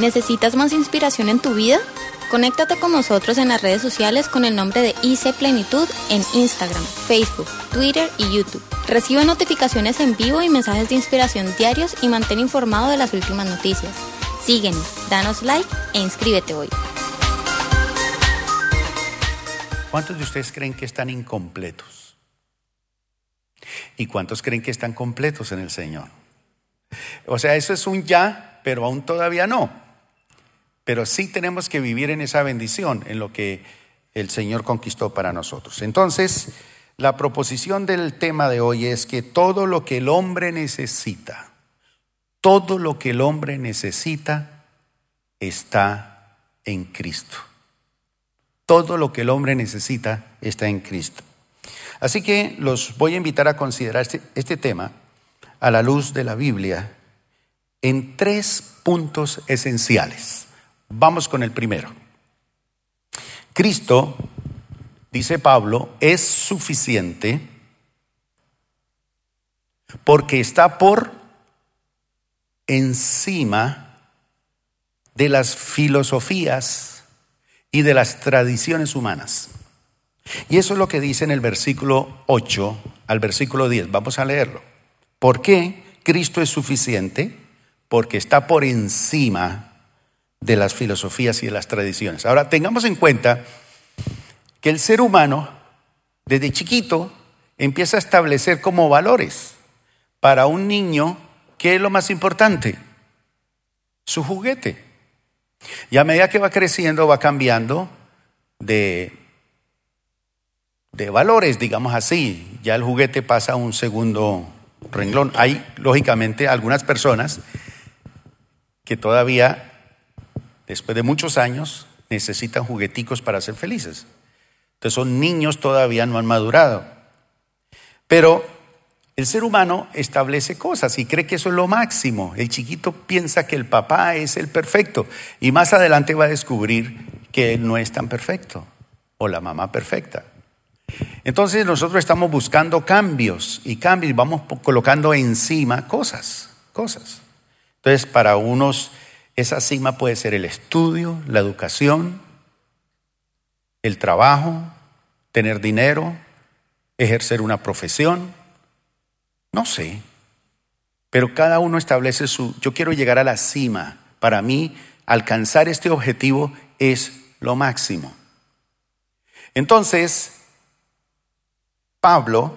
¿Necesitas más inspiración en tu vida? Conéctate con nosotros en las redes sociales con el nombre de IC Plenitud en Instagram, Facebook, Twitter y YouTube. Recibe notificaciones en vivo y mensajes de inspiración diarios y mantén informado de las últimas noticias. Síguenos, danos like e inscríbete hoy. ¿Cuántos de ustedes creen que están incompletos? ¿Y cuántos creen que están completos en el Señor? O sea, eso es un ya, pero aún todavía no. Pero sí tenemos que vivir en esa bendición, en lo que el Señor conquistó para nosotros. Entonces, la proposición del tema de hoy es que todo lo que el hombre necesita, todo lo que el hombre necesita está en Cristo. Todo lo que el hombre necesita está en Cristo. Así que los voy a invitar a considerar este, este tema a la luz de la Biblia en tres puntos esenciales. Vamos con el primero. Cristo, dice Pablo, es suficiente porque está por encima de las filosofías y de las tradiciones humanas. Y eso es lo que dice en el versículo 8 al versículo 10. Vamos a leerlo. ¿Por qué Cristo es suficiente? Porque está por encima de las filosofías y de las tradiciones. Ahora, tengamos en cuenta que el ser humano, desde chiquito, empieza a establecer como valores para un niño, ¿qué es lo más importante? Su juguete. Y a medida que va creciendo, va cambiando de, de valores, digamos así. Ya el juguete pasa a un segundo renglón. Hay, lógicamente, algunas personas que todavía después de muchos años, necesitan jugueticos para ser felices. Entonces son niños todavía no han madurado. Pero el ser humano establece cosas y cree que eso es lo máximo. El chiquito piensa que el papá es el perfecto y más adelante va a descubrir que él no es tan perfecto o la mamá perfecta. Entonces nosotros estamos buscando cambios y cambios vamos colocando encima cosas, cosas. Entonces para unos esa cima puede ser el estudio, la educación, el trabajo, tener dinero, ejercer una profesión, no sé. Pero cada uno establece su, yo quiero llegar a la cima. Para mí, alcanzar este objetivo es lo máximo. Entonces, Pablo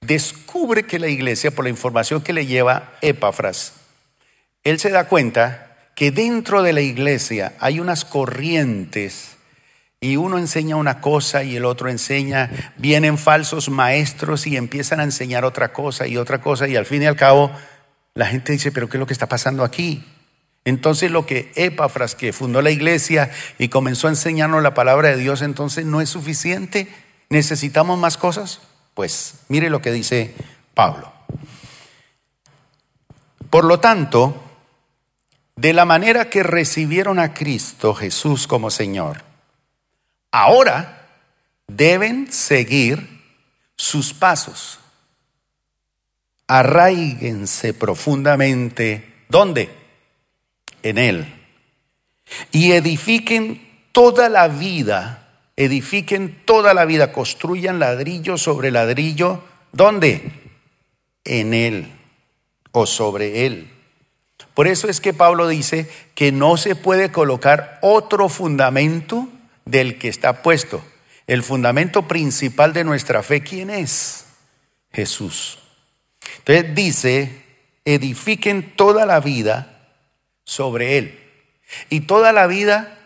descubre que la iglesia, por la información que le lleva Epafras, él se da cuenta que dentro de la iglesia hay unas corrientes y uno enseña una cosa y el otro enseña, vienen falsos maestros y empiezan a enseñar otra cosa y otra cosa y al fin y al cabo la gente dice, pero ¿qué es lo que está pasando aquí? Entonces lo que Epafras, que fundó la iglesia y comenzó a enseñarnos la palabra de Dios, entonces no es suficiente, necesitamos más cosas. Pues mire lo que dice Pablo. Por lo tanto, de la manera que recibieron a Cristo Jesús como Señor, ahora deben seguir sus pasos. Arraíguense profundamente. ¿Dónde? En Él. Y edifiquen toda la vida, edifiquen toda la vida, construyan ladrillo sobre ladrillo. ¿Dónde? En Él o sobre Él por eso es que Pablo dice que no se puede colocar otro fundamento del que está puesto. El fundamento principal de nuestra fe, ¿quién es? Jesús. Entonces dice, edifiquen toda la vida sobre Él. Y toda la vida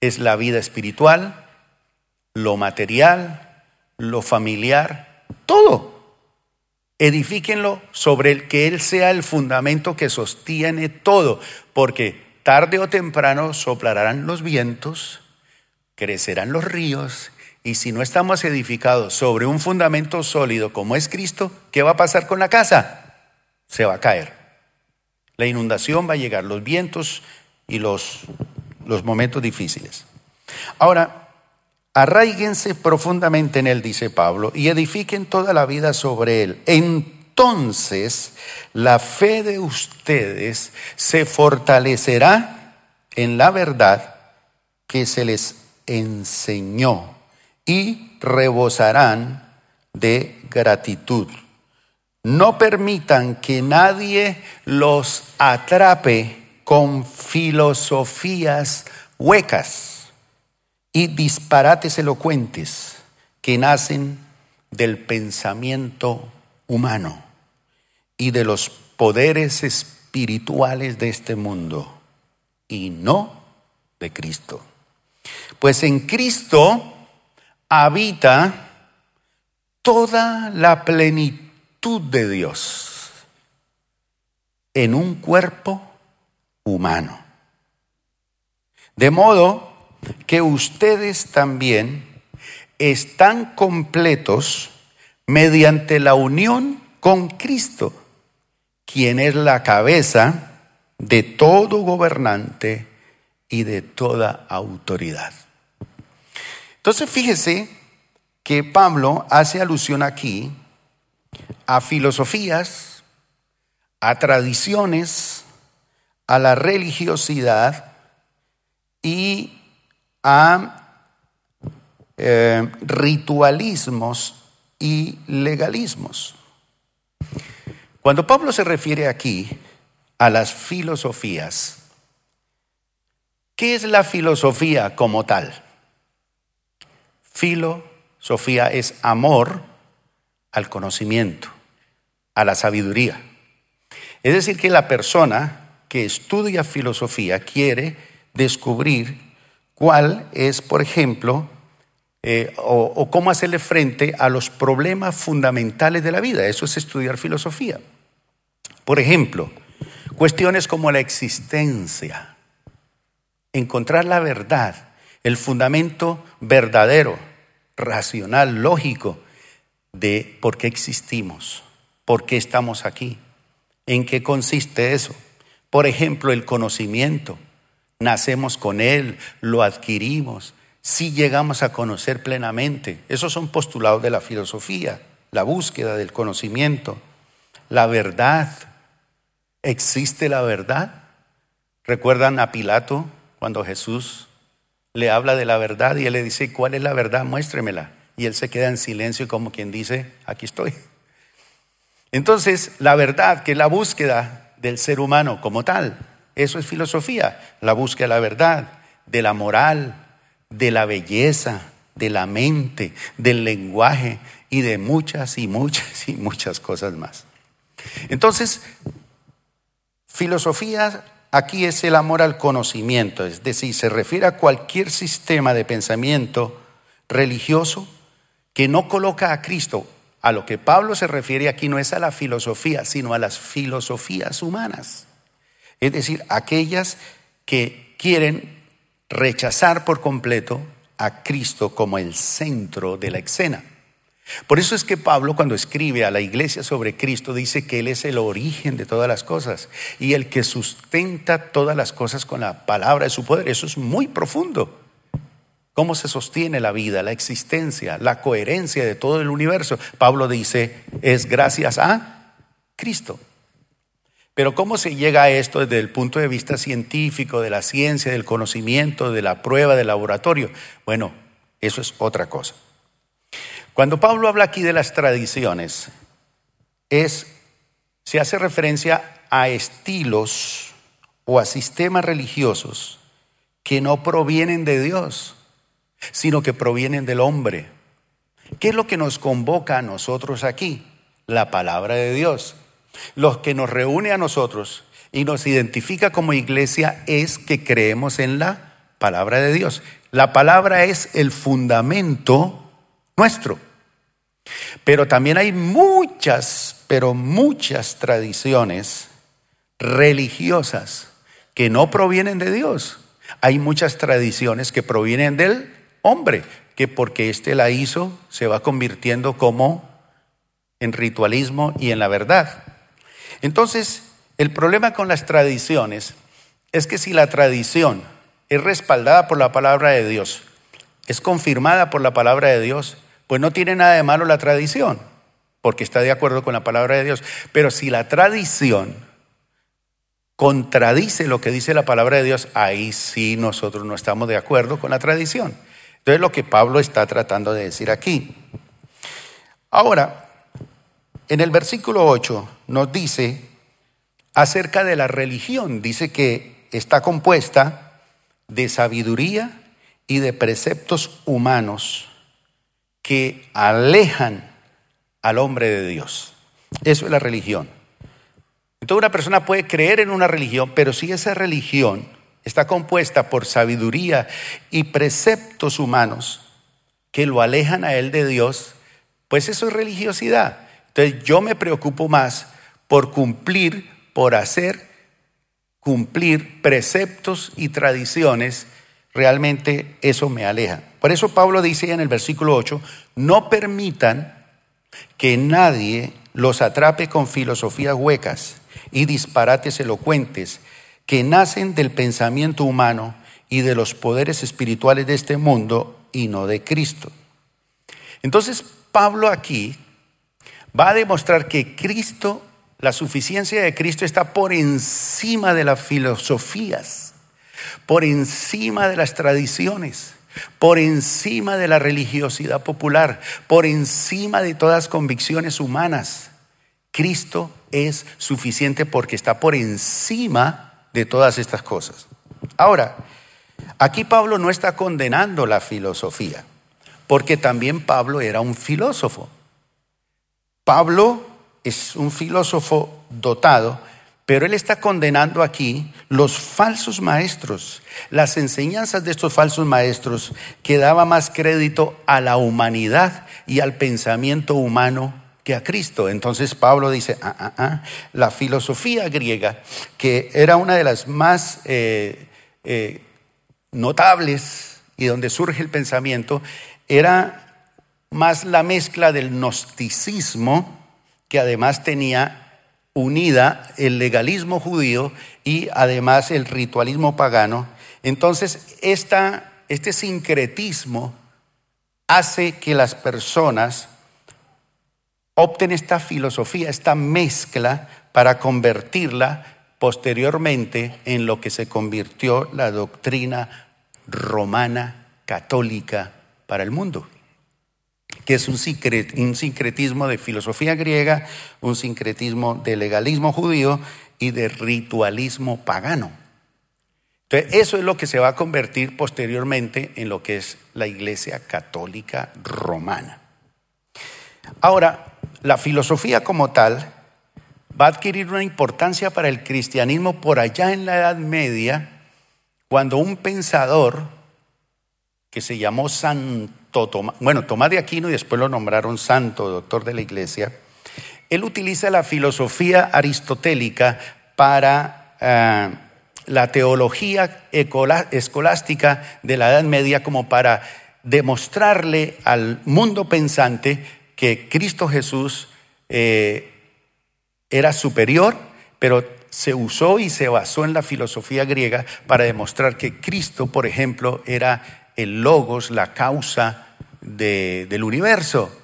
es la vida espiritual, lo material, lo familiar, todo edifíquenlo sobre el que Él sea el fundamento que sostiene todo, porque tarde o temprano soplarán los vientos, crecerán los ríos, y si no estamos edificados sobre un fundamento sólido como es Cristo, ¿qué va a pasar con la casa? Se va a caer. La inundación va a llegar, los vientos y los, los momentos difíciles. Ahora, Arraíguense profundamente en él, dice Pablo, y edifiquen toda la vida sobre él. En entonces la fe de ustedes se fortalecerá en la verdad que se les enseñó y rebosarán de gratitud. No permitan que nadie los atrape con filosofías huecas y disparates elocuentes que nacen del pensamiento humano y de los poderes espirituales de este mundo y no de Cristo. Pues en Cristo habita toda la plenitud de Dios en un cuerpo humano. De modo que ustedes también están completos mediante la unión con Cristo, quien es la cabeza de todo gobernante y de toda autoridad. Entonces fíjese que Pablo hace alusión aquí a filosofías, a tradiciones, a la religiosidad y a eh, ritualismos y legalismos. Cuando Pablo se refiere aquí a las filosofías, ¿qué es la filosofía como tal? Filosofía es amor al conocimiento, a la sabiduría. Es decir, que la persona que estudia filosofía quiere descubrir cuál es, por ejemplo, eh, o, cómo hacerle frente a los problemas fundamentales de la vida. Eso es estudiar filosofía. Por ejemplo, cuestiones como la existencia, encontrar la verdad, el fundamento verdadero, racional, lógico de por qué existimos, por qué estamos aquí, en qué consiste eso. Por ejemplo, el conocimiento. Nacemos con él, lo adquirimos, si llegamos a conocer plenamente. Esos son postulados de la filosofía, la búsqueda del conocimiento, la verdad. ¿Existe la verdad? ¿Recuerdan a Pilato cuando Jesús le habla de la verdad y él le dice, ¿cuál es la verdad? Muéstremela. Y él se queda en silencio como quien dice, aquí estoy. Entonces, la verdad, que es la búsqueda del ser humano como tal, eso es filosofía, la búsqueda de la verdad, de la moral, de la belleza, de la mente, del lenguaje y de muchas y muchas y muchas cosas más. Entonces, filosofía aquí es el amor al conocimiento, es decir, se refiere a cualquier sistema de pensamiento religioso que no coloca a Cristo. A lo que Pablo se refiere aquí no es a la filosofía, sino a las filosofías humanas. Es decir, aquellas que quieren rechazar por completo a Cristo como el centro de la escena. Por eso es que Pablo cuando escribe a la iglesia sobre Cristo dice que Él es el origen de todas las cosas y el que sustenta todas las cosas con la palabra de su poder. Eso es muy profundo. ¿Cómo se sostiene la vida, la existencia, la coherencia de todo el universo? Pablo dice, es gracias a Cristo. Pero ¿cómo se llega a esto desde el punto de vista científico, de la ciencia, del conocimiento, de la prueba, del laboratorio? Bueno, eso es otra cosa. Cuando Pablo habla aquí de las tradiciones, es, se hace referencia a estilos o a sistemas religiosos que no provienen de Dios, sino que provienen del hombre. ¿Qué es lo que nos convoca a nosotros aquí? La palabra de Dios. Lo que nos reúne a nosotros y nos identifica como iglesia es que creemos en la palabra de Dios. La palabra es el fundamento nuestro. Pero también hay muchas, pero muchas tradiciones religiosas que no provienen de Dios. Hay muchas tradiciones que provienen del hombre, que porque éste la hizo se va convirtiendo como en ritualismo y en la verdad. Entonces, el problema con las tradiciones es que si la tradición es respaldada por la palabra de Dios, es confirmada por la palabra de Dios, pues no tiene nada de malo la tradición. porque está de acuerdo con la palabra de Dios. Pero si la tradición contradice lo que dice la palabra de Dios, ahí sí nosotros no estamos de acuerdo con la tradición. Entonces lo que Pablo está tratando de decir aquí. Ahora, en el versículo 8 nos dice acerca de la religión, dice que está compuesta de sabiduría y de preceptos humanos que alejan al hombre de Dios. Eso es la religión. Entonces una persona puede creer en una religión, pero si esa religión está compuesta por sabiduría y preceptos humanos que lo alejan a él de Dios, pues eso es religiosidad. Entonces yo me preocupo más por cumplir, por hacer, cumplir preceptos y tradiciones, realmente eso me aleja. Por eso Pablo dice en el versículo 8, no permitan que nadie los atrape con filosofías huecas y disparates elocuentes que nacen del pensamiento humano y de los poderes espirituales de este mundo y no de Cristo. Entonces, Pablo aquí va a demostrar que Cristo, la suficiencia de Cristo está por encima de las filosofías, por encima de las tradiciones, por encima de la religiosidad popular, por encima de todas convicciones humanas. Cristo es suficiente porque está por encima de todas estas cosas. Ahora, aquí Pablo no está condenando la filosofía porque también Pablo era un filósofo. Pablo es un filósofo dotado, pero él está condenando aquí los falsos maestros, las enseñanzas de estos falsos maestros que daba más crédito a la humanidad y al pensamiento humano que a Cristo. Entonces Pablo dice, ah, ah, ah, la filosofía griega, que era una de las más eh, eh, notables y donde surge el pensamiento, era más la mezcla del gnosticismo, que además tenía unida el legalismo judío y además el ritualismo pagano. Entonces, este sincretismo hace que las personas opten esta filosofía, esta mezcla, para convertirla posteriormente en lo que se convirtió la doctrina romana católica para el mundo, que es un, sincretismo de filosofía griega, un sincretismo de legalismo judío y de ritualismo pagano. Entonces, eso es lo que se va a convertir posteriormente en lo que es la Iglesia Católica Romana. Ahora, la filosofía como tal va a adquirir una importancia para el cristianismo por allá en la Edad Media, cuando un pensador que se llamó Tomás, bueno, Tomás de Aquino y después lo nombraron santo, doctor de la iglesia, él utiliza la filosofía aristotélica para eh, la teología escolástica de la Edad Media como para demostrarle al mundo pensante que Cristo Jesús eh, era superior, pero se usó y se basó en la filosofía griega para demostrar que Cristo, por ejemplo, era el logos, la causa del universo,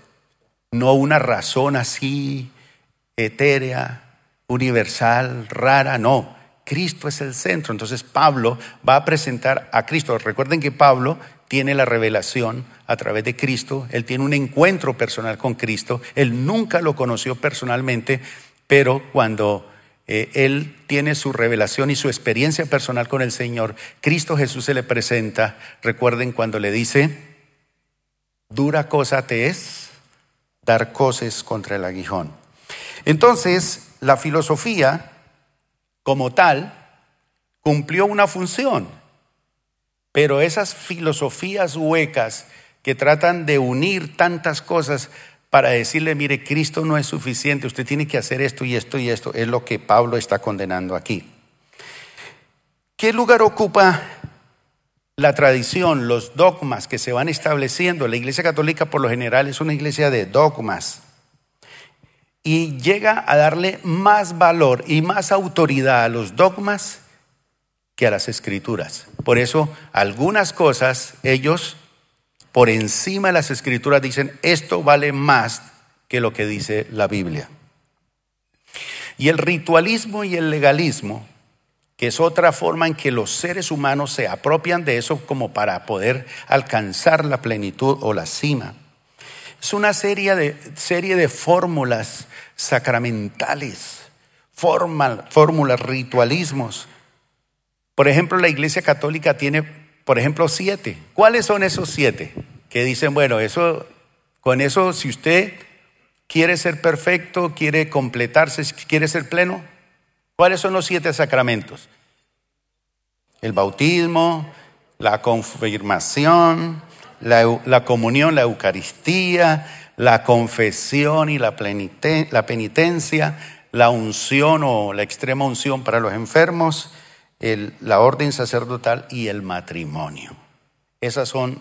no una razón así etérea, universal, rara, no. Cristo es el centro. Entonces Pablo va a presentar a Cristo. Recuerden que Pablo tiene la revelación a través de Cristo, él tiene un encuentro personal con Cristo, él nunca lo conoció personalmente, pero cuando eh, él tiene su revelación y su experiencia personal con el Señor. Cristo Jesús se le presenta. Recuerden cuando le dice, dura cosa te es dar cosas contra el aguijón. Entonces, la filosofía como tal cumplió una función, pero esas filosofías huecas que tratan de unir tantas cosas para decirle, mire, Cristo no es suficiente, usted tiene que hacer esto y esto y esto, es lo que Pablo está condenando aquí. ¿Qué lugar ocupa la tradición, los dogmas que se van estableciendo? La Iglesia Católica por lo general es una iglesia de dogmas y llega a darle más valor y más autoridad a los dogmas que a las escrituras. Por eso algunas cosas ellos por encima de las escrituras dicen, esto vale más que lo que dice la Biblia. Y el ritualismo y el legalismo, que es otra forma en que los seres humanos se apropian de eso como para poder alcanzar la plenitud o la cima. Es una serie de, serie de fórmulas sacramentales, fórmulas, ritualismos. Por ejemplo, la Iglesia Católica tiene, por ejemplo, siete. ¿Cuáles son esos siete? Que dicen, bueno, eso, con eso, si usted quiere ser perfecto, quiere completarse, quiere ser pleno, ¿cuáles son los siete sacramentos? El bautismo, la confirmación, la, comunión, la Eucaristía, la confesión y la, la penitencia, la unción o la extrema unción para los enfermos, la orden sacerdotal y el matrimonio. Esas son,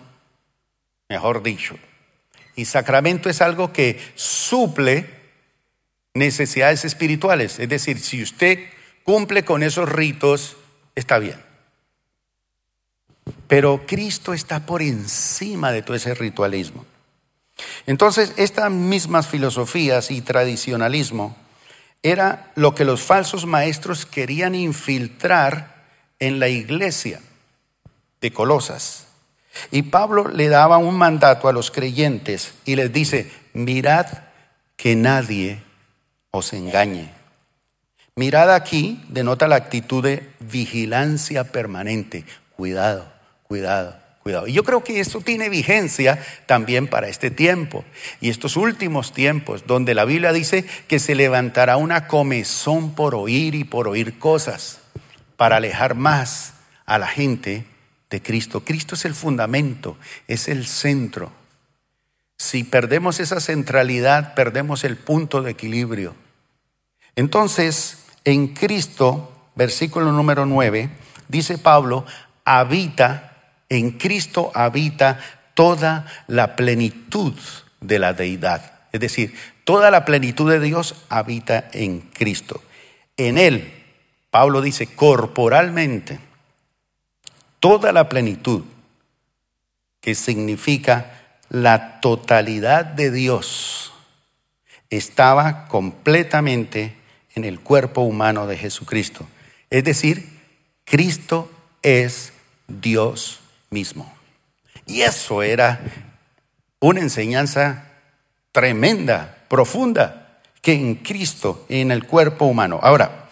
mejor dicho, y sacramento es algo que suple necesidades espirituales. Es decir, si usted cumple con esos ritos, está bien. Pero Cristo está por encima de todo ese ritualismo. Entonces, estas mismas filosofías y tradicionalismo era lo que los falsos maestros querían infiltrar en la iglesia de Colosas. Y Pablo le daba un mandato a los creyentes y les dice, mirad que nadie os engañe. Mirad aquí denota la actitud de vigilancia permanente. Cuidado, cuidado, cuidado. Y yo creo que esto tiene vigencia también para este tiempo y estos últimos tiempos, donde la Biblia dice que se levantará una comezón por oír y por oír cosas para alejar más a la gente de Cristo. Cristo es el fundamento, es el centro. Si perdemos esa centralidad, perdemos el punto de equilibrio. Entonces, en Cristo, versículo número 9, dice Pablo, habita, en Cristo habita toda la plenitud de la deidad. Es decir, toda la plenitud de Dios habita en Cristo. En Él, Pablo dice, corporalmente, toda la plenitud, que significa la totalidad de Dios, estaba completamente en el cuerpo humano de Jesucristo. Es decir, Cristo es Dios mismo. Y eso era una enseñanza tremenda, profunda, que en Cristo, en el cuerpo humano. Ahora,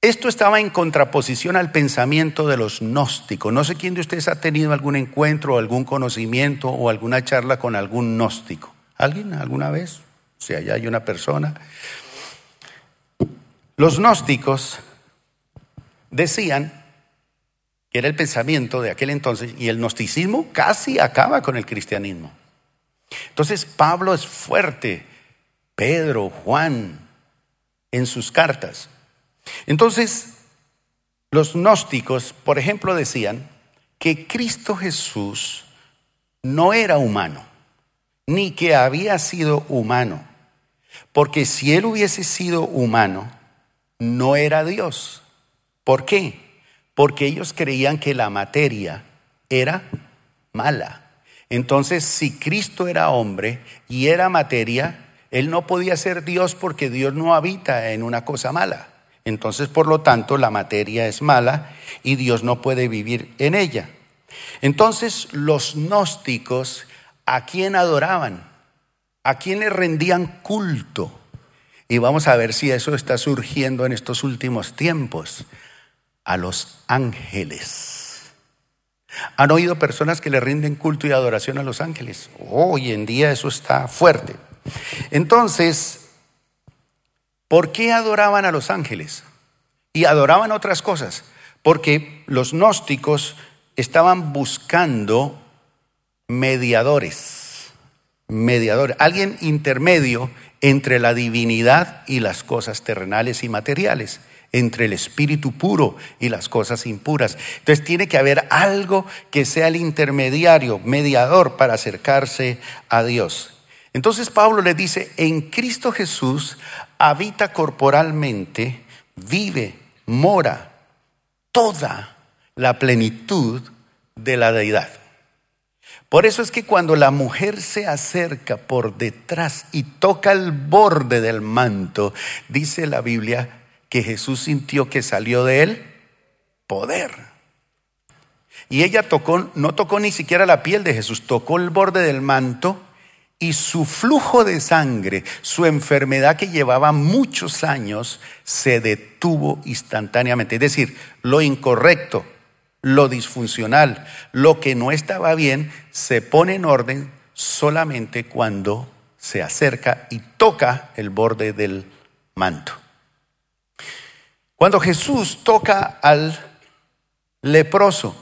esto estaba en contraposición al pensamiento de los gnósticos. No sé quién de ustedes ha tenido algún encuentro, algún conocimiento o alguna charla con algún gnóstico. ¿Alguien alguna vez? Si allá hay una persona. Los gnósticos decían que era el pensamiento de aquel entonces y el gnosticismo casi acaba con el cristianismo. Entonces Pablo es fuerte, Pedro, Juan, en sus cartas. Entonces, los gnósticos, por ejemplo, decían que Cristo Jesús no era humano, ni que había sido humano, porque si él hubiese sido humano, no era Dios. ¿Por qué? Porque ellos creían que la materia era mala. Entonces, si Cristo era hombre y era materia, él no podía ser Dios porque Dios no habita en una cosa mala. Entonces, por lo tanto, la materia es mala y Dios no puede vivir en ella. Entonces, los gnósticos, ¿a quién adoraban? ¿A quién le rendían culto? Y vamos a ver si eso está surgiendo en estos últimos tiempos. A los ángeles. ¿Han oído personas que le rinden culto y adoración a los ángeles? Hoy en día eso está fuerte. Entonces, ¿Por qué adoraban a los ángeles? Y adoraban otras cosas. Porque los gnósticos estaban buscando mediadores. Mediadores. Alguien intermedio entre la divinidad y las cosas terrenales y materiales entre el espíritu puro y las cosas impuras. Entonces tiene que haber algo que sea el intermediario, mediador para acercarse a Dios. Entonces Pablo le dice, en Cristo Jesús habita corporalmente, vive, mora toda la plenitud de la deidad. Por eso es que cuando la mujer se acerca por detrás y toca el borde del manto, dice la Biblia que Jesús sintió que salió de él poder. Y ella tocó, no tocó ni siquiera la piel de Jesús, tocó el borde del manto y su flujo de sangre, su enfermedad que llevaba muchos años, se detuvo instantáneamente. Es decir, lo incorrecto, lo disfuncional, lo que no estaba bien, se pone en orden solamente cuando se acerca y toca el borde del manto. Cuando Jesús toca al leproso,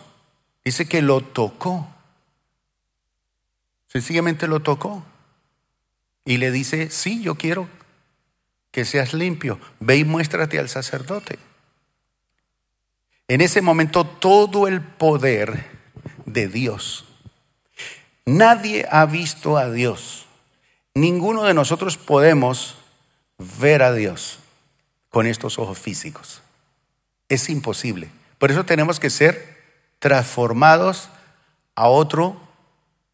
dice que lo tocó. Sencillamente lo tocó. Y le dice, sí, yo quiero que seas limpio. Ve y muéstrate al sacerdote. En ese momento todo el poder de Dios. Nadie ha visto a Dios. Ninguno de nosotros podemos ver a Dios con estos ojos físicos. Es imposible. Por eso tenemos que ser transformados a otro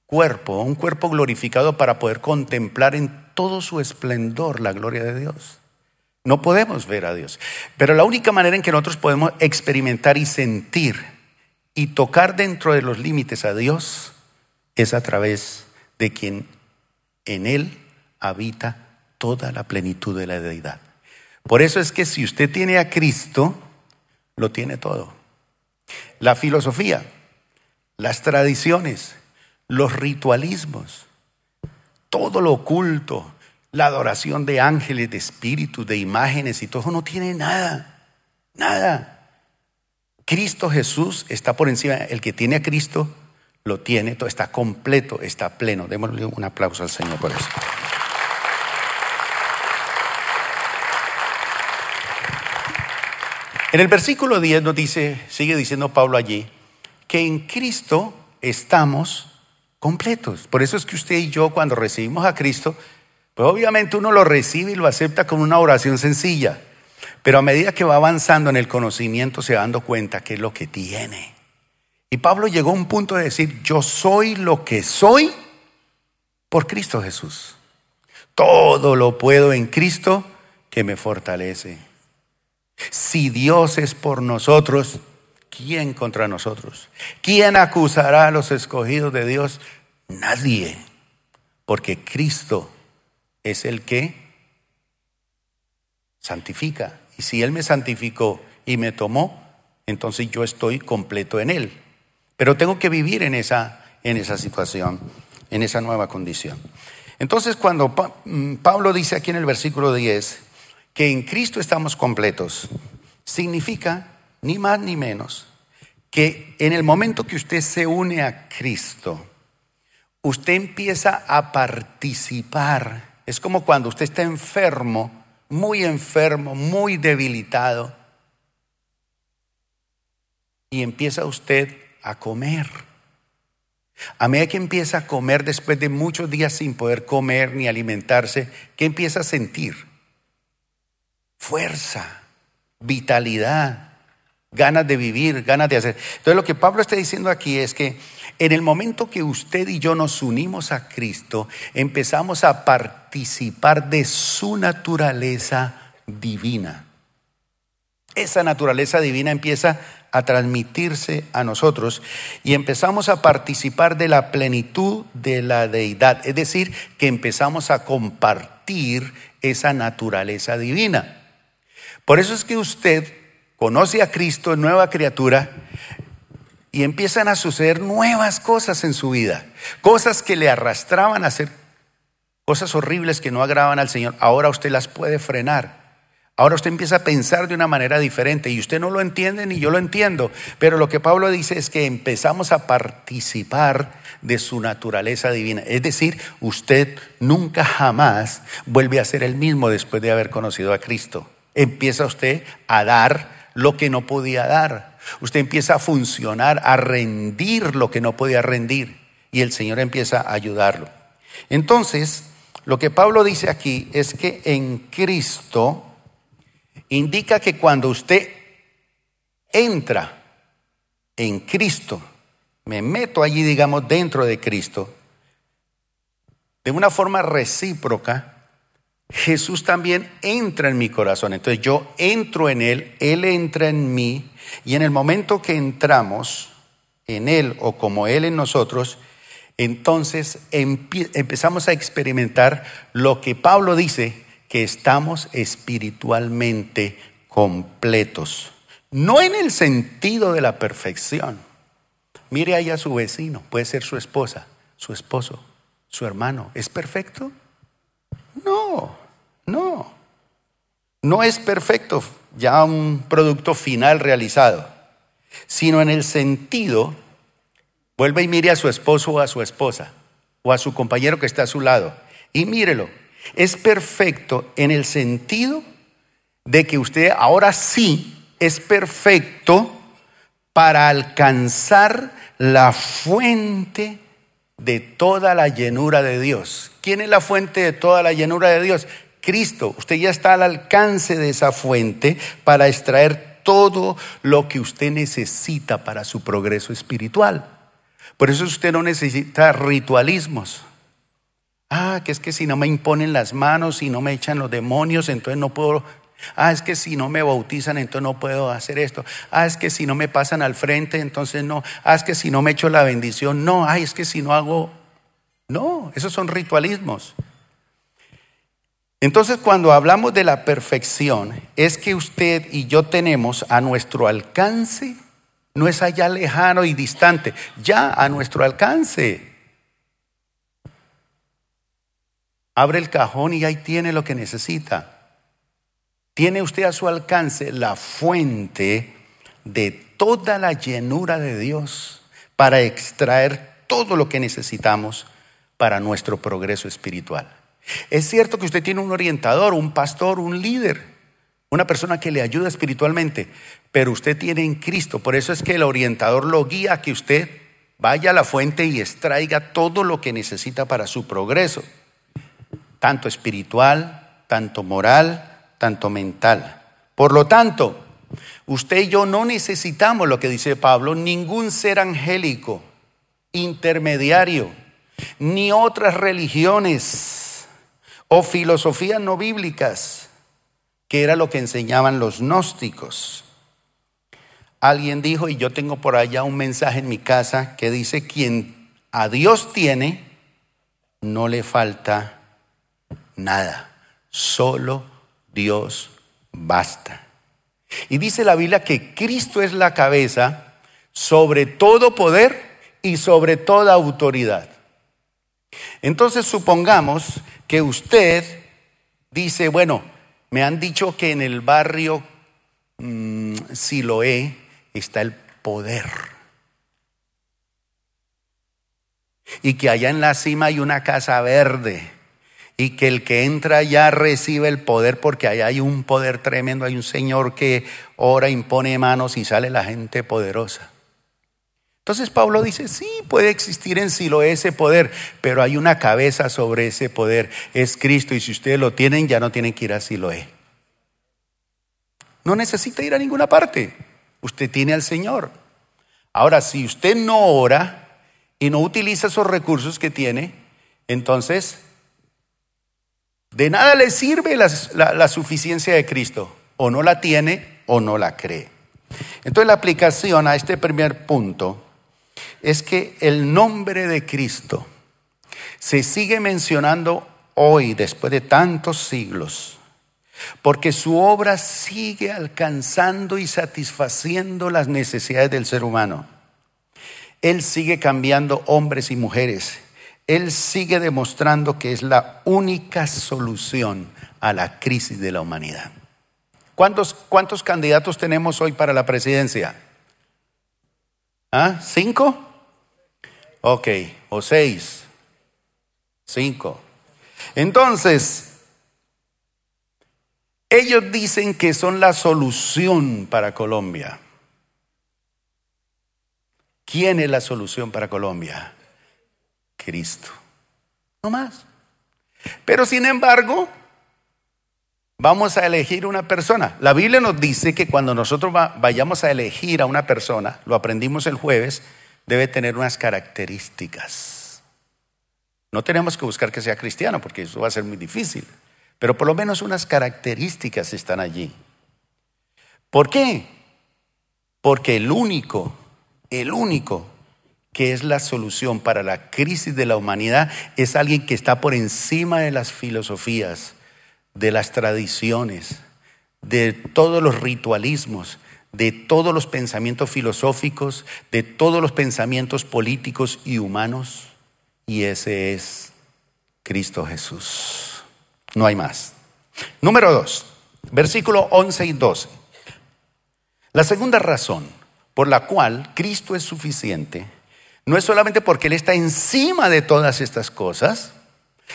cuerpo, un cuerpo glorificado para poder contemplar en todo su esplendor la gloria de Dios. No podemos ver a Dios. Pero la única manera en que nosotros podemos experimentar y sentir y tocar dentro de los límites a Dios es a través de quien en Él habita toda la plenitud de la deidad. Por eso es que si usted tiene a Cristo, lo tiene todo. La filosofía, las tradiciones, los ritualismos, todo lo oculto, la adoración de ángeles, de espíritus, de imágenes y todo no tiene nada, nada. Cristo Jesús está por encima, el que tiene a Cristo lo tiene, todo está completo, está pleno. Démosle un aplauso al Señor por eso. En el versículo 10 nos dice, sigue diciendo Pablo allí, que en Cristo estamos completos. Por eso es que usted y yo cuando recibimos a Cristo, pues obviamente uno lo recibe y lo acepta con una oración sencilla, pero a medida que va avanzando en el conocimiento se va dando cuenta que es lo que tiene. Y Pablo llegó a un punto de decir, yo soy lo que soy por Cristo Jesús. Todo lo puedo en Cristo que me fortalece. Si Dios es por nosotros, ¿quién contra nosotros? ¿Quién acusará a los escogidos de Dios? Nadie, porque Cristo es el que santifica. Y si Él me santificó y me tomó, entonces yo estoy completo en Él. Pero tengo que vivir en esa, en esa situación, en esa nueva condición. Entonces cuando mm, Pablo dice aquí en el versículo 10 que en Cristo estamos completos, significa ni más ni menos que en el momento que usted se une a Cristo, usted empieza a participar. Es como cuando usted está enfermo, muy enfermo, muy debilitado, y empieza usted a comer. A medida que empieza a comer después de muchos días sin poder comer ni alimentarse, ¿qué empieza a sentir? Fuerza, vitalidad, ganas de vivir, ganas de hacer. Entonces lo que Pablo está diciendo aquí es que en el momento que usted y yo nos unimos a Cristo, empezamos a participar de su naturaleza divina. Esa naturaleza divina empieza a transmitirse a nosotros y empezamos a participar de la plenitud de la deidad, es decir, que empezamos a compartir esa naturaleza divina. Por eso es que usted conoce a Cristo, nueva criatura, y empiezan a suceder nuevas cosas en su vida, cosas que le arrastraban a hacer cosas horribles que no agravan al Señor. Ahora usted las puede frenar. Ahora usted empieza a pensar de una manera diferente y usted no lo entiende ni yo lo entiendo, pero lo que Pablo dice es que empezamos a participar de su naturaleza divina. Es decir, usted nunca jamás vuelve a ser el mismo después de haber conocido a Cristo. Empieza usted a dar lo que no podía dar. Usted empieza a funcionar, a rendir lo que no podía rendir. Y el Señor empieza a ayudarlo. Entonces, lo que Pablo dice aquí es que en Cristo indica que cuando usted entra en Cristo me meto allí, digamos, dentro de Cristo, de una forma recíproca, Jesús también entra en mi corazón. Entonces yo entro en Él, Él entra en mí, y en el momento que entramos en Él o como Él en nosotros, entonces empezamos a experimentar lo que Pablo dice, que estamos espiritualmente completos. No en el sentido de la perfección. Mire ahí a su vecino, puede ser su esposa, su esposo, su hermano. ¿Es perfecto? No, no. No es perfecto ya un producto final realizado, sino en el sentido, vuelve y mire a su esposo o a su esposa o a su compañero que está a su lado y mírelo. Es perfecto en el sentido de que usted ahora sí es perfecto para alcanzar la fuente de toda la llenura de Dios. ¿Quién es la fuente de toda la llenura de Dios? Cristo. Usted ya está al alcance de esa fuente para extraer todo lo que usted necesita para su progreso espiritual. Por eso usted no necesita ritualismos. Ah, que es que si no me imponen las manos, si no me echan los demonios, entonces no puedo Ah, es que si no me bautizan, entonces no puedo hacer esto. Ah, es que si no me pasan al frente, entonces no. Ah, es que si no me echo la bendición, no. Ay, es que si no hago. No, esos son ritualismos. Entonces, cuando hablamos de la perfección, es que usted y yo tenemos a nuestro alcance, no es allá lejano y distante, ya a nuestro alcance. Abre el cajón y ahí tiene lo que necesita. Tiene usted a su alcance la fuente de toda la llenura de Dios para extraer todo lo que necesitamos para nuestro progreso espiritual. Es cierto que usted tiene un orientador, un pastor, un líder, una persona que le ayuda espiritualmente, pero usted tiene en Cristo. Por eso es que el orientador lo guía a que usted vaya a la fuente y extraiga todo lo que necesita para su progreso, tanto espiritual, tanto moral, tanto mental. Por lo tanto, usted y yo no necesitamos lo que dice Pablo, ningún ser angélico, intermediario, ni otras religiones o filosofías no bíblicas, que era lo que enseñaban los gnósticos. Alguien dijo, y yo tengo por allá un mensaje en mi casa que dice, quien a Dios tiene, no le falta nada, solo Dios basta. Y dice la Biblia que Cristo es la cabeza sobre todo poder y sobre toda autoridad. Entonces supongamos que usted dice, bueno, me han dicho que en el barrio mmm, Siloé está el poder. Y que allá en la cima hay una casa verde y que el que entra ya recibe el poder porque allá hay un poder tremendo, hay un Señor que ora, impone manos y sale la gente poderosa. Entonces Pablo dice, sí, puede existir en Siloé ese poder, pero hay una cabeza sobre ese poder, es Cristo, y si ustedes lo tienen, ya no tienen que ir a Siloé. No necesita ir a ninguna parte, usted tiene al Señor. Ahora, si usted no ora y no utiliza esos recursos que tiene, entonces de nada le sirve la, suficiencia de Cristo. O no la tiene o no la cree. Entonces la aplicación a este primer punto es que el nombre de Cristo se sigue mencionando hoy, después de tantos siglos, porque su obra sigue alcanzando y satisfaciendo las necesidades del ser humano. Él sigue cambiando hombres y mujeres él sigue demostrando que es la única solución a la crisis de la humanidad. ¿Cuántos, cuántos candidatos tenemos hoy para la presidencia? ¿Ah? ¿Cinco? Ok, o seis. Cinco. Entonces, ellos dicen que son la solución para Colombia. ¿Quién es la solución para Colombia? Cristo. No más. Pero sin embargo, vamos a elegir una persona. La Biblia nos dice que cuando nosotros vayamos a elegir a una persona, lo aprendimos el jueves, debe tener unas características. No tenemos que buscar que sea cristiano porque eso va a ser muy difícil, pero por lo menos unas características están allí. ¿Por qué? Porque el único, el único que es la solución para la crisis de la humanidad es alguien que está por encima de las filosofías, de las tradiciones, de todos los ritualismos, de todos los pensamientos filosóficos, de todos los pensamientos políticos y humanos. Y ese es Cristo Jesús. No hay más. Número dos, versículo 11 y 12. La segunda razón por la cual Cristo es suficiente no es solamente porque Él está encima de todas estas cosas,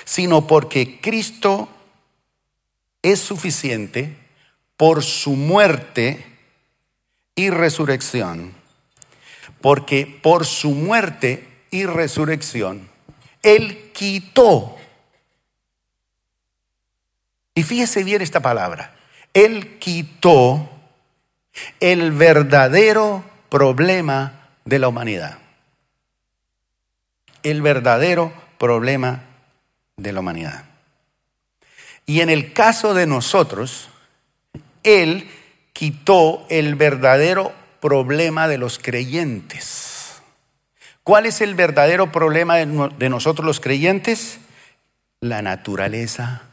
sino porque Cristo es suficiente por su muerte y resurrección. Porque por su muerte y resurrección, Él quitó. Y fíjese bien esta palabra. Él quitó el verdadero problema de la humanidad el verdadero problema de la humanidad. Y en el caso de nosotros, Él quitó el verdadero problema de los creyentes. ¿Cuál es el verdadero problema de nosotros los creyentes? La naturaleza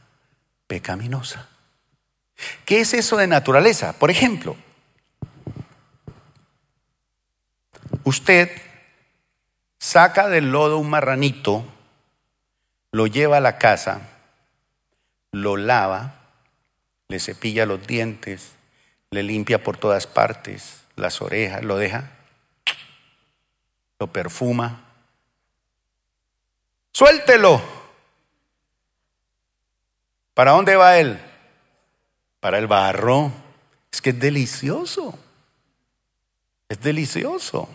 pecaminosa. ¿Qué es eso de naturaleza? Por ejemplo, usted saca del lodo un marranito, lo lleva a la casa, lo lava, le cepilla los dientes, le limpia por todas partes, las orejas, lo deja, lo perfuma. Suéltelo. ¿Para dónde va él? Para el barro. Es que es delicioso. Es delicioso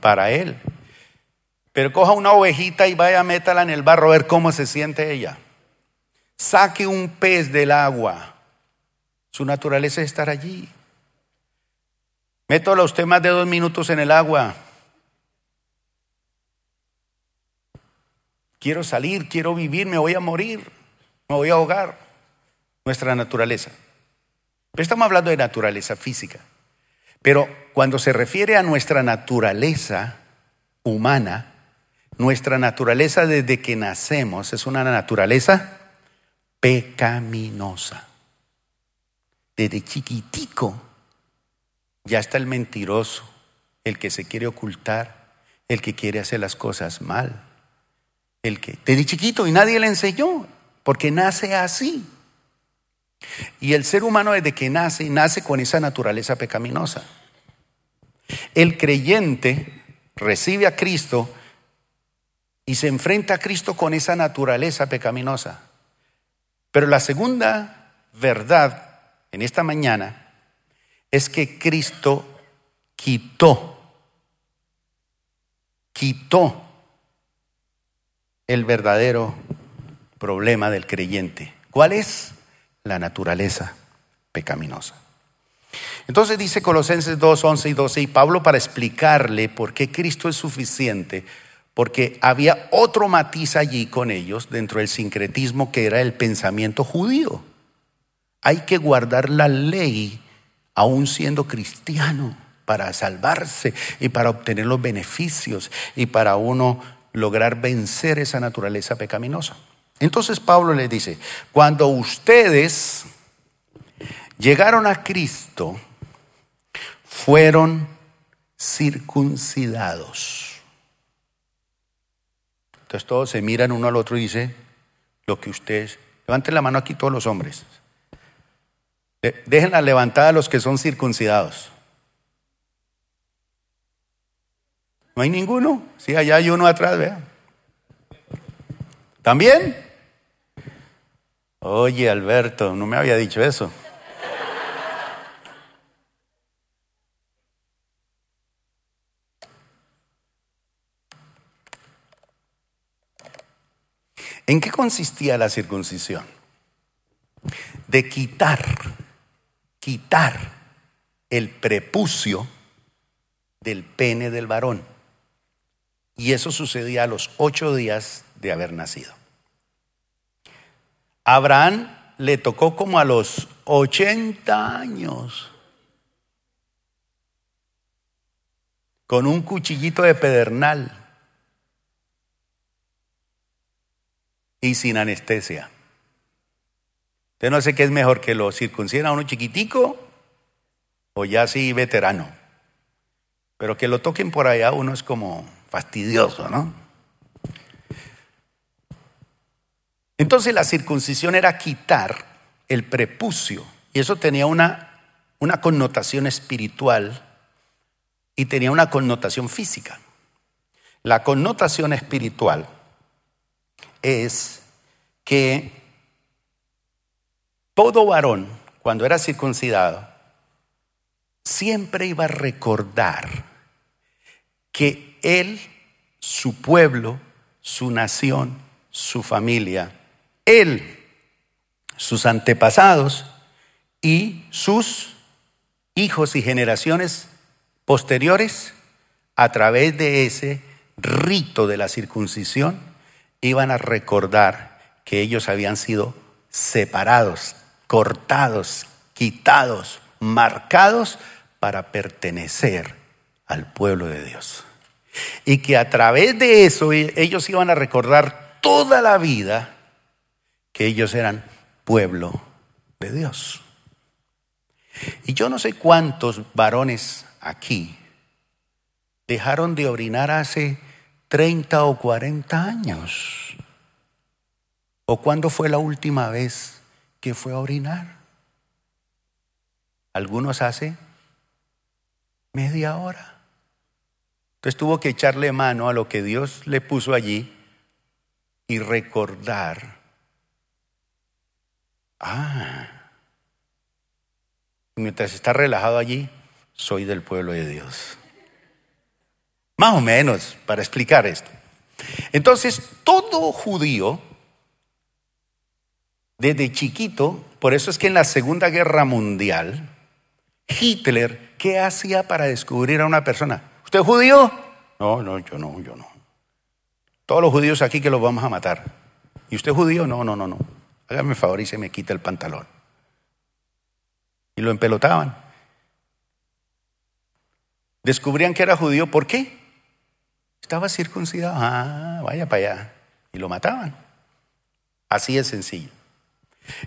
para él. Pero coja una ovejita y vaya, métala en el barro a ver cómo se siente ella. Saque un pez del agua. Su naturaleza es estar allí. Métalo usted más de dos minutos en el agua. Quiero salir, quiero vivir, me voy a morir, me voy a ahogar. Nuestra naturaleza. Pero estamos hablando de naturaleza física. Pero cuando se refiere a nuestra naturaleza humana, nuestra naturaleza desde que nacemos es una naturaleza pecaminosa. Desde chiquitico ya está el mentiroso, el que se quiere ocultar, el que quiere hacer las cosas mal, el que desde chiquito y nadie le enseñó, porque nace así. Y el ser humano desde que nace, nace con esa naturaleza pecaminosa. El creyente recibe a Cristo y se enfrenta a Cristo con esa naturaleza pecaminosa. Pero la segunda verdad en esta mañana es que Cristo quitó, quitó el verdadero problema del creyente. ¿Cuál es? La naturaleza pecaminosa. Entonces dice Colosenses 2, 11 y 12, y Pablo para explicarle por qué Cristo es suficiente, porque había otro matiz allí con ellos dentro del sincretismo que era el pensamiento judío. Hay que guardar la ley aún siendo cristiano para salvarse y para obtener los beneficios y para uno lograr vencer esa naturaleza pecaminosa. Entonces Pablo le dice, cuando ustedes llegaron a Cristo, fueron circuncidados. Entonces todos se miran uno al otro y dice, lo que ustedes, levanten la mano aquí todos los hombres. Dejen la levantada los que son circuncidados. ¿No hay ninguno? Sí, allá hay uno atrás, vean. ¿También? Oye, Alberto, no me había dicho eso. ¿En qué consistía la circuncisión? De quitar, quitar el prepucio del pene del varón. Y eso sucedía a los ocho días de haber nacido. Abraham le tocó como a los 80 años. Con un cuchillito de pedernal. Y sin anestesia. Usted no sé qué es mejor que lo circunciden a uno chiquitico o ya así veterano. Pero que lo toquen por allá uno es como fastidioso, ¿no? Entonces la circuncisión era quitar el prepucio y eso tenía una, una connotación espiritual y tenía una connotación física. La connotación espiritual es que todo varón, cuando era circuncidado, siempre iba a recordar que él, su pueblo, su nación, su familia, él, sus antepasados y sus hijos y generaciones posteriores, a través de ese rito de la circuncisión, iban a recordar que ellos habían sido separados, cortados, quitados, marcados para pertenecer al pueblo de Dios. Y que a través de eso e-, ellos iban a recordar toda la vida que ellos eran pueblo de Dios. Y yo no sé cuántos varones aquí dejaron de orinar hace 30 o 40 años. ¿O cuándo fue la última vez que fue a orinar? Algunos hace media hora. Entonces tuvo que echarle mano a lo que Dios le puso allí y recordar Ah. Mientras está relajado allí, soy del pueblo de Dios. Más o menos, para explicar esto. Entonces, todo judío, desde chiquito, por eso es que en la Segunda Guerra Mundial, Hitler, ¿qué hacía para descubrir a una persona? ¿Usted es judío? No, no, yo no, yo no. Todos los judíos aquí que los vamos a matar. ¿Y usted es judío? No, no, no, no. Hágame favor y se me quita el pantalón. Y lo empelotaban. Descubrían que era judío, ¿por qué? Estaba circuncidado. Ah, vaya para allá. Y lo mataban. Así es sencillo.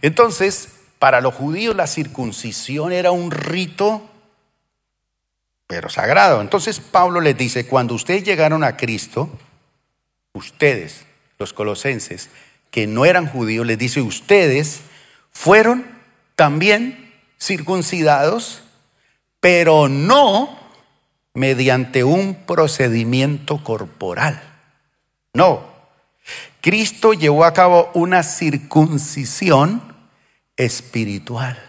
Entonces, para los judíos la circuncisión era un rito, pero sagrado. Entonces Pablo les dice, cuando ustedes llegaron a Cristo, ustedes, los colosenses, que no eran judíos, les dice, ustedes fueron también circuncidados, pero no mediante un procedimiento corporal. No. Cristo llevó a cabo una circuncisión espiritual.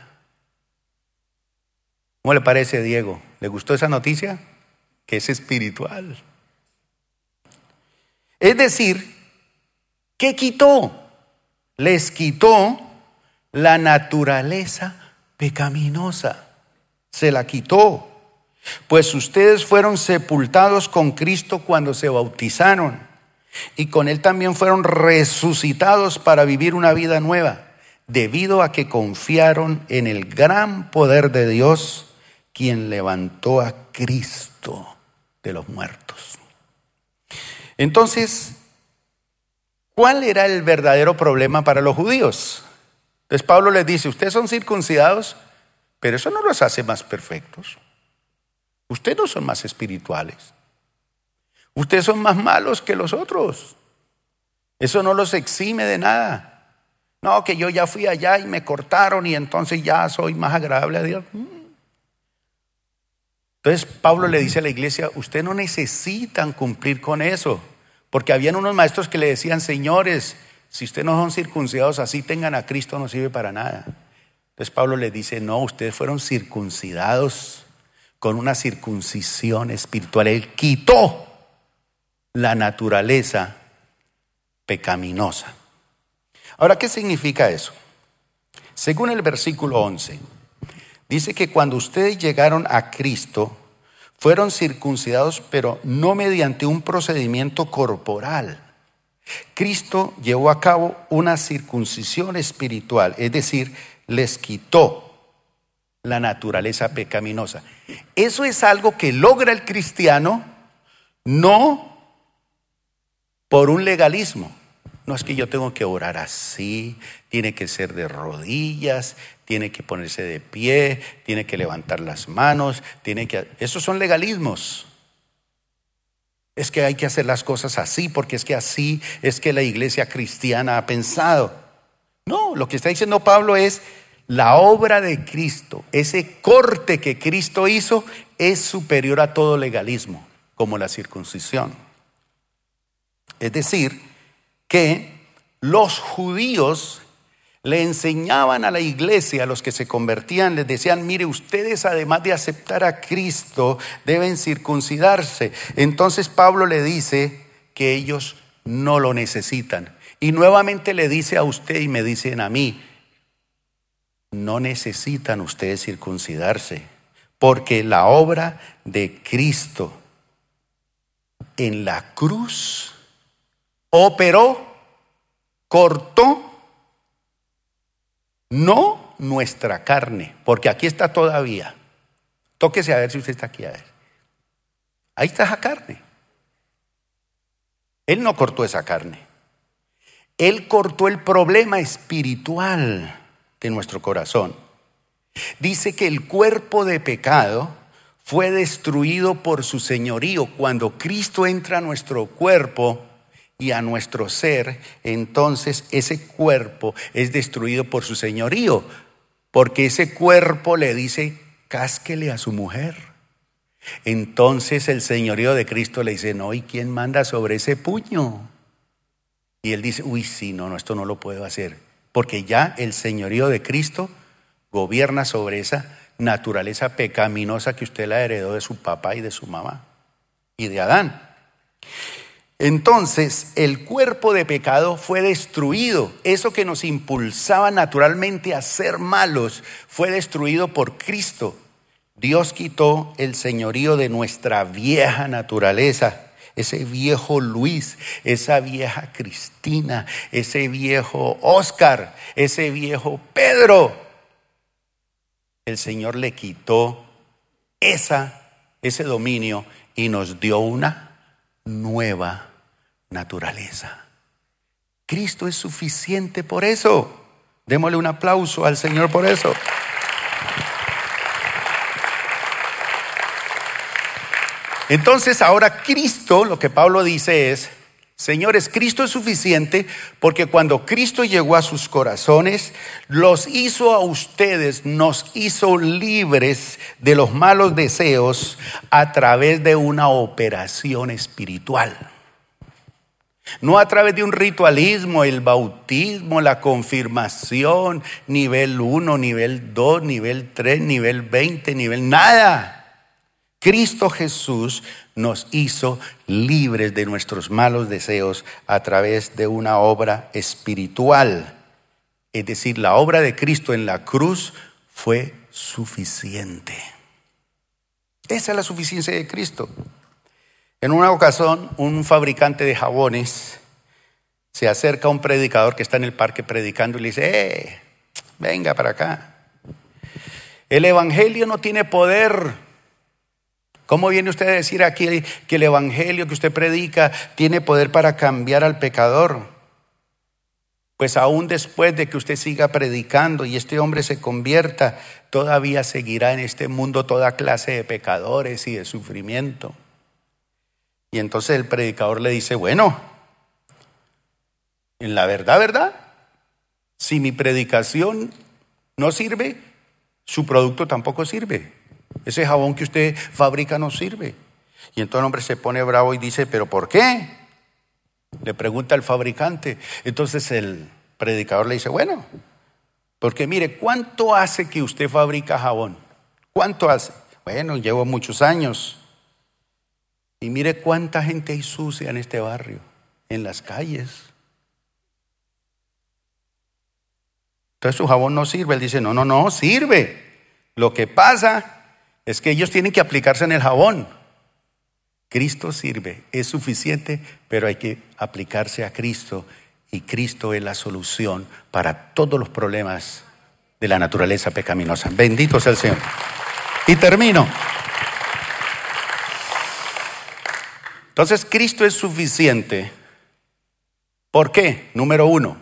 ¿Cómo le parece, Diego? ¿Le gustó esa noticia? Que es espiritual. Es decir, ¿Qué quitó? Les quitó la naturaleza pecaminosa. Se la quitó. Pues ustedes fueron sepultados con Cristo cuando se bautizaron y con Él también fueron resucitados para vivir una vida nueva, debido a que confiaron en el gran poder de Dios, quien levantó a Cristo de los muertos. Entonces, ¿Cuál era el verdadero problema para los judíos? Entonces Pablo les dice, ustedes son circuncidados, pero eso no los hace más perfectos. Ustedes no son más espirituales. Ustedes son más malos que los otros. Eso no los exime de nada. No, que yo ya fui allá y me cortaron y entonces ya soy más agradable a Dios. Mm. Entonces Pablo le dice a la iglesia, ustedes no necesitan cumplir con eso. Porque habían unos maestros que le decían, señores, si ustedes no son circuncidados así, tengan a Cristo, no sirve para nada. Entonces Pablo le dice, no, ustedes fueron circuncidados con una circuncisión espiritual. Él quitó la naturaleza pecaminosa. Ahora, ¿qué significa eso? Según el versículo 11, dice que cuando ustedes llegaron a Cristo, fueron circuncidados, pero no mediante un procedimiento corporal. Cristo llevó a cabo una circuncisión espiritual, es decir, les quitó la naturaleza pecaminosa. Eso es algo que logra el cristiano no por un legalismo. No es que yo tengo que orar así, tiene que ser de rodillas, tiene que ponerse de pie, tiene que levantar las manos, tiene que... Esos son legalismos. Es que hay que hacer las cosas así, porque es que así es que la iglesia cristiana ha pensado. No, lo que está diciendo Pablo es, la obra de Cristo, ese corte que Cristo hizo, es superior a todo legalismo, como la circuncisión. Es decir, que los judíos le enseñaban a la iglesia, a los que se convertían, les decían, mire, ustedes además de aceptar a Cristo, deben circuncidarse. Entonces Pablo le dice que ellos no lo necesitan. Y nuevamente le dice a usted y me dicen a mí, no necesitan ustedes circuncidarse, porque la obra de Cristo en la cruz operó, cortó no nuestra carne, porque aquí está todavía. Tóquese a ver si usted está aquí a ver. Ahí está esa carne. Él no cortó esa carne. Él cortó el problema espiritual de nuestro corazón. Dice que el cuerpo de pecado fue destruido por su señorío. Cuando Cristo entra a nuestro cuerpo, y a nuestro ser, entonces ese cuerpo es destruido por su señorío, porque ese cuerpo le dice, cásquele a su mujer. Entonces el señorío de Cristo le dice, no, ¿y quién manda sobre ese puño? Y él dice, uy, sí, no, no, esto no lo puedo hacer, porque ya el señorío de Cristo gobierna sobre esa naturaleza pecaminosa que usted la heredó de su papá y de su mamá y de Adán. Entonces el cuerpo de pecado fue destruido. Eso que nos impulsaba naturalmente a ser malos fue destruido por Cristo. Dios quitó el señorío de nuestra vieja naturaleza, ese viejo Luis, esa vieja Cristina, ese viejo Oscar, ese viejo Pedro. El Señor le quitó esa, ese dominio y nos dio una nueva naturaleza. Cristo es suficiente por eso. Démosle un aplauso al Señor por eso. Entonces ahora Cristo, lo que Pablo dice es, Señores, Cristo es suficiente porque cuando Cristo llegó a sus corazones, los hizo a ustedes, nos hizo libres de los malos deseos a través de una operación espiritual. No a través de un ritualismo, el bautismo, la confirmación, nivel 1, nivel 2, nivel 3, nivel 20, nivel nada. Cristo Jesús nos hizo libres de nuestros malos deseos a través de una obra espiritual. Es decir, la obra de Cristo en la cruz fue suficiente. Esa es la suficiencia de Cristo. En una ocasión, un fabricante de jabones se acerca a un predicador que está en el parque predicando y le dice, eh, venga para acá. El Evangelio no tiene poder ¿Cómo viene usted a decir aquí que el Evangelio que usted predica tiene poder para cambiar al pecador? Pues aún después de que usted siga predicando y este hombre se convierta, todavía seguirá en este mundo toda clase de pecadores y de sufrimiento. Y entonces el predicador le dice, bueno, en la verdad, ¿verdad? Si mi predicación no sirve, su producto tampoco sirve. Ese jabón que usted fabrica no sirve. Y entonces el hombre se pone bravo y dice, ¿pero por qué? Le pregunta al fabricante. Entonces el predicador le dice, bueno, porque mire, ¿cuánto hace que usted fabrica jabón? ¿Cuánto hace? Bueno, llevo muchos años. Y mire cuánta gente hay sucia en este barrio, en las calles. Entonces su jabón no sirve. Él dice, no, no, no, sirve. Lo que pasa Es que ellos tienen que aplicarse en el jabón. Cristo sirve, es suficiente, pero hay que aplicarse a Cristo y Cristo es la solución para todos los problemas de la naturaleza pecaminosa. Bendito sea el Señor. Y termino. Entonces, Cristo es suficiente. ¿Por qué? Número uno.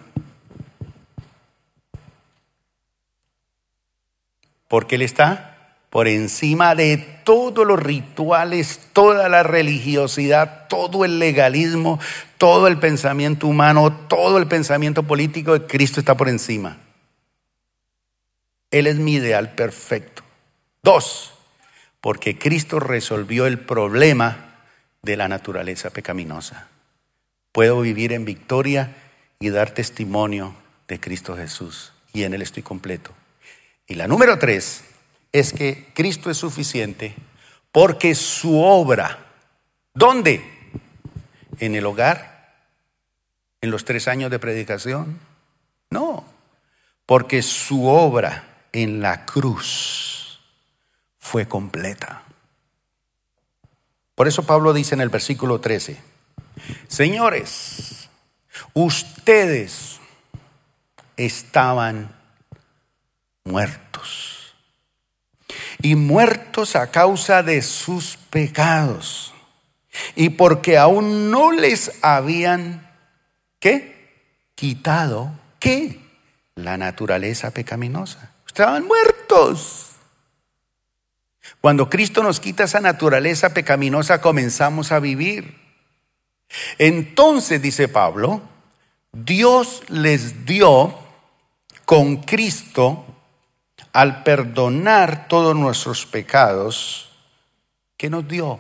Porque Él está por encima de todos los rituales, toda la religiosidad, todo el legalismo, todo el pensamiento humano, todo el pensamiento político, Cristo está por encima. Él es mi ideal perfecto. Dos, porque Cristo resolvió el problema de la naturaleza pecaminosa. Puedo vivir en victoria y dar testimonio de Cristo Jesús. Y en Él estoy completo. Y la número tres, es que Cristo es suficiente porque su obra, ¿dónde? ¿En el hogar? ¿En los tres años de predicación? No, porque su obra en la cruz fue completa. Por eso Pablo dice en el versículo 13, señores, ustedes estaban muertos y muertos a causa de sus pecados. Y porque aún no les habían, ¿qué? Quitado, ¿qué? La naturaleza pecaminosa. Estaban muertos. Cuando Cristo nos quita esa naturaleza pecaminosa, comenzamos a vivir. Entonces, dice Pablo, Dios les dio con Cristo al perdonar todos nuestros pecados, ¿qué nos dio?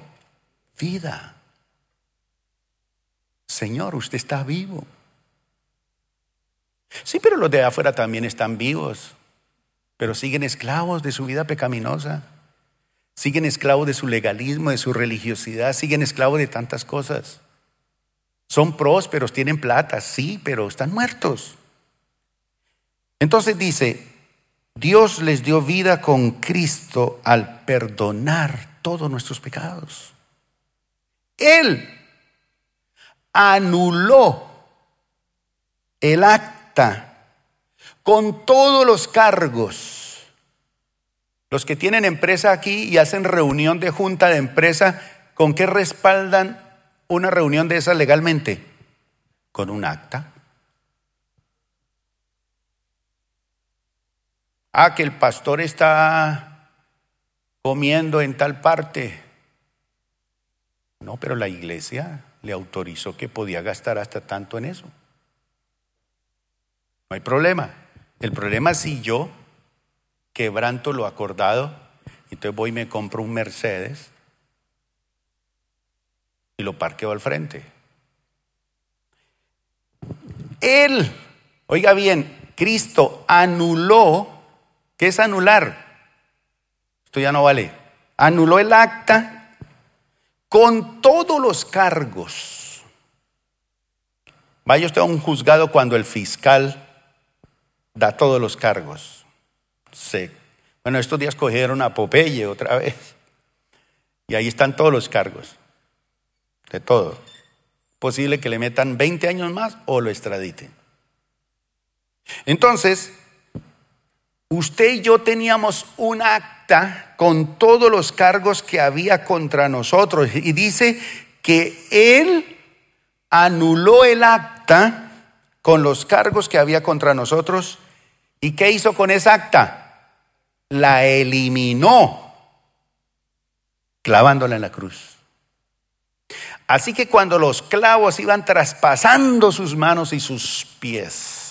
Vida. Señor, usted está vivo. Sí, pero los de afuera también están vivos, pero siguen esclavos de su vida pecaminosa, siguen esclavos de su legalismo, de su religiosidad, siguen esclavos de tantas cosas. Son prósperos, tienen plata, sí, pero están muertos. Entonces dice, Dios les dio vida con Cristo al perdonar todos nuestros pecados. Él anuló el acta con todos los cargos. Los que tienen empresa aquí y hacen reunión de junta de empresa, ¿con qué respaldan una reunión de esas legalmente? Con un acta. Ah, que el pastor está comiendo en tal parte. No, pero la iglesia le autorizó que podía gastar hasta tanto en eso. No hay problema. El problema es si yo quebranto lo acordado, entonces voy y me compro un Mercedes y lo parqueo al frente. Él, oiga bien, Cristo anuló ¿Qué es anular? Esto ya no vale. Anuló el acta con todos los cargos. Vaya usted a un juzgado cuando el fiscal da todos los cargos. Bueno, estos días cogieron a Popeye otra vez. Y ahí están todos los cargos. De todo. Posible que le metan 20 años más o lo extraditen. Entonces, usted y yo teníamos un acta con todos los cargos que había contra nosotros y dice que él anuló el acta con los cargos que había contra nosotros. ¿Y qué hizo con esa acta? La eliminó clavándola en la cruz. Así que cuando los clavos iban traspasando sus manos y sus pies,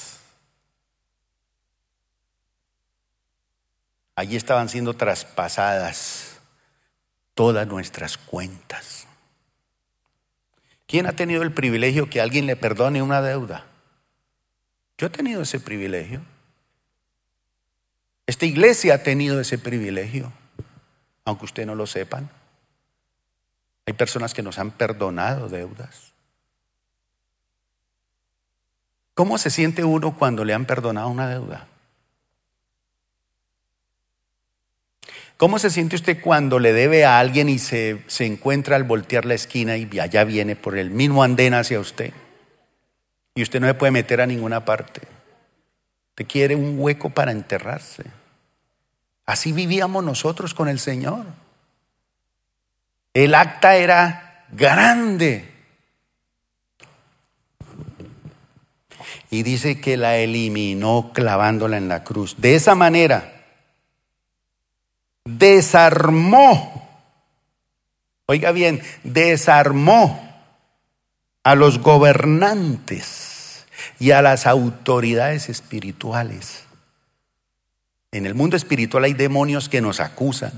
Allí estaban siendo traspasadas todas nuestras cuentas. ¿Quién ha tenido el privilegio que alguien le perdone una deuda? Yo he tenido ese privilegio. Esta iglesia ha tenido ese privilegio, aunque usted no lo sepan. Hay personas que nos han perdonado deudas. ¿Cómo se siente uno cuando le han perdonado una deuda? ¿Cómo se siente usted cuando le debe a alguien y se, se encuentra al voltear la esquina y allá viene por el mismo andén hacia usted? Y usted no se puede meter a ninguna parte. Te quiere un hueco para enterrarse. Así vivíamos nosotros con el Señor. El acta era grande. Y dice que la eliminó clavándola en la cruz. De esa manera, desarmó, oiga bien, desarmó a los gobernantes y a las autoridades espirituales. En el mundo espiritual hay demonios que nos acusan.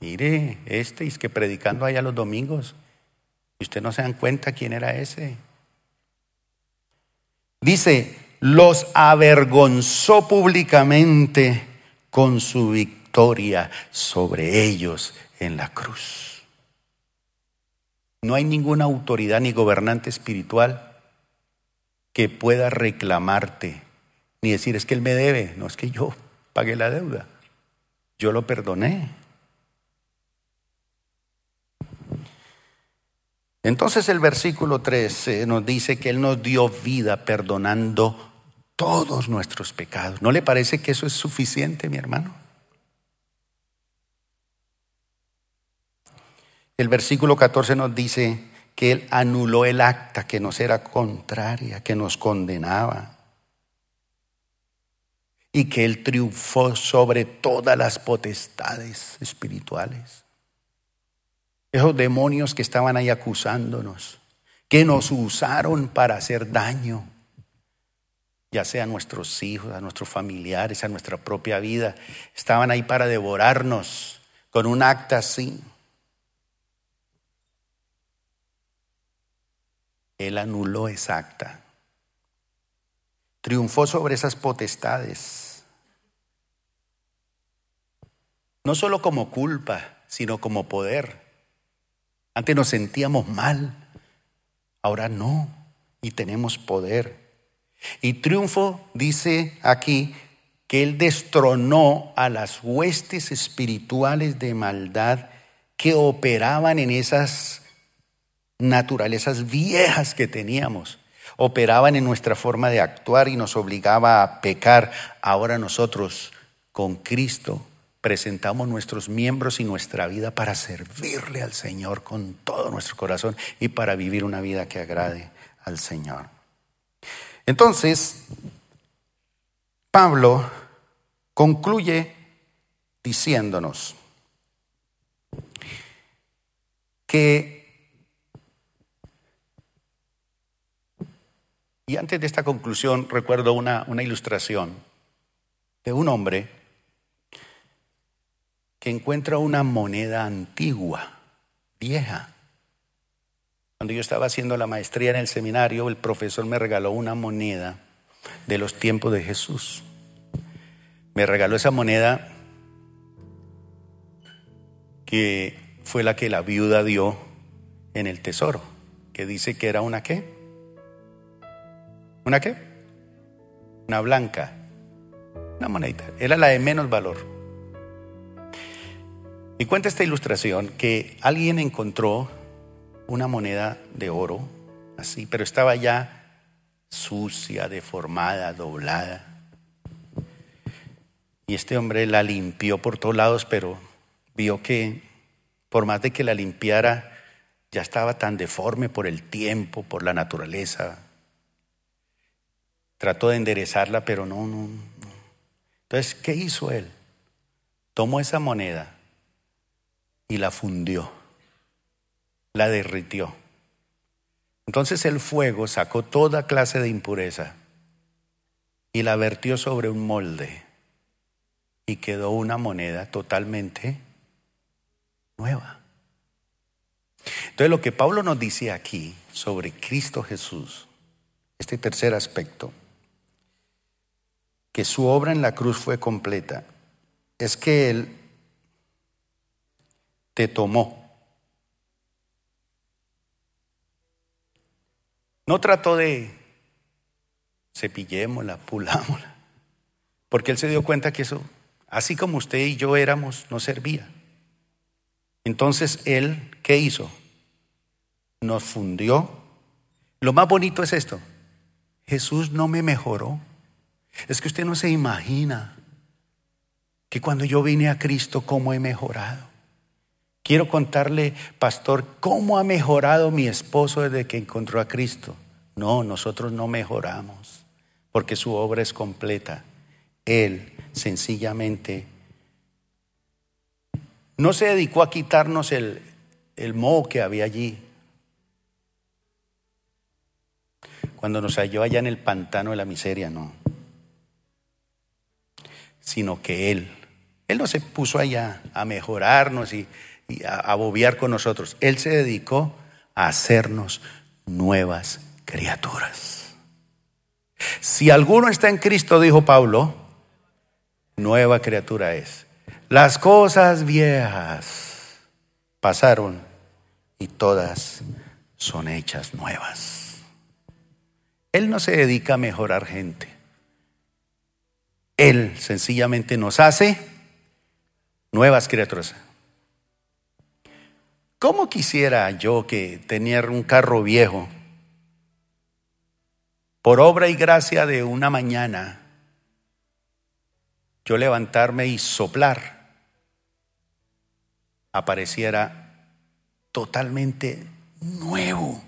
Mire, este es que predicando allá los domingos, y usted no se dan cuenta quién era ese. Dice, los avergonzó públicamente con su victoria sobre ellos en la cruz. No hay ninguna autoridad ni gobernante espiritual que pueda reclamarte, ni decir es que él me debe, no es que yo pagué la deuda, yo lo perdoné. Entonces el versículo 13 nos dice que Él nos dio vida perdonando todos nuestros pecados. ¿No le parece que eso es suficiente, mi hermano? El versículo 14 nos dice que Él anuló el acta que nos era contraria, que nos condenaba. Y que Él triunfó sobre todas las potestades espirituales. Esos demonios que estaban ahí acusándonos, que nos usaron para hacer daño ya sea a nuestros hijos, a nuestros familiares, a nuestra propia vida. Estaban ahí para devorarnos con un acta así. Él anuló esa acta. Triunfó sobre esas potestades. No solo como culpa, sino como poder. Antes nos sentíamos mal, ahora no, y tenemos poder. Y triunfo dice aquí que él destronó a las huestes espirituales de maldad que operaban en esas naturalezas viejas que teníamos. Operaban en nuestra forma de actuar y nos obligaba a pecar. Ahora nosotros, con Cristo, presentamos nuestros miembros y nuestra vida para servirle al Señor con todo nuestro corazón y para vivir una vida que agrade al Señor. Entonces, Pablo concluye diciéndonos que, y antes de esta conclusión recuerdo una, una ilustración de un hombre que encuentra una moneda antigua, vieja, cuando yo estaba haciendo la maestría en el seminario, el profesor me regaló una moneda de los tiempos de Jesús. Me regaló esa moneda que fue la que la viuda dio en el tesoro, que dice que era una qué? ¿Una qué? Una blanca, una monedita, era la de menos valor. Y cuenta esta ilustración que alguien encontró una moneda de oro, así, pero estaba ya sucia, deformada, doblada. Y este hombre la limpió por todos lados, pero vio que por más de que la limpiara, ya estaba tan deforme por el tiempo, por la naturaleza. Trató de enderezarla, pero no, no, no. Entonces, ¿qué hizo él? Tomó esa moneda y la fundió la derritió. Entonces el fuego sacó toda clase de impureza y la vertió sobre un molde y quedó una moneda totalmente nueva. Entonces lo que Pablo nos dice aquí sobre Cristo Jesús, este tercer aspecto, que su obra en la cruz fue completa, es que Él te tomó No trató de cepillémosla, pulámosla, porque él se dio cuenta que eso así como usted y yo éramos, no servía. Entonces Él, ¿qué hizo? Nos fundió. Lo más bonito es esto. Jesús no me mejoró. Es que usted no se imagina que cuando yo vine a Cristo, cómo he mejorado. Quiero contarle, pastor, cómo ha mejorado mi esposo desde que encontró a Cristo. No, nosotros no mejoramos, porque su obra es completa. Él sencillamente no se dedicó a quitarnos el, el moho que había allí. Cuando nos halló allá en el pantano de la miseria, no. Sino que Él, Él no se puso allá a mejorarnos y, a, bobear con nosotros. Él se dedicó a hacernos nuevas criaturas. Si alguno está en Cristo, dijo Pablo, nueva criatura es. Las cosas viejas pasaron y todas son hechas nuevas. Él no se dedica a mejorar gente. Él sencillamente nos hace nuevas criaturas. ¿Cómo quisiera yo que tenía un carro viejo, por obra y gracia de una mañana, yo levantarme y soplar apareciera totalmente nuevo.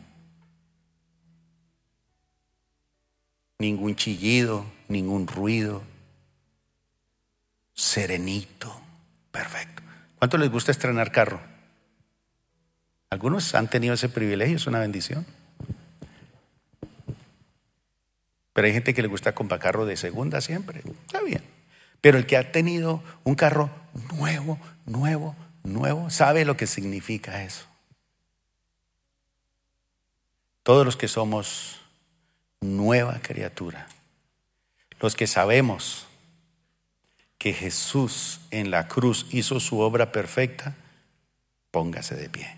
Ningún chillido, ningún ruido, serenito, perfecto. ¿Cuánto les gusta estrenar carro? Algunos han tenido ese privilegio, es una bendición. Pero hay gente que le gusta comprar carro de segunda siempre. Está bien. Pero el que ha tenido un carro nuevo, nuevo, nuevo, sabe lo que significa eso. Todos los que somos nueva criatura, los que sabemos que Jesús en la cruz hizo su obra perfecta, póngase de pie.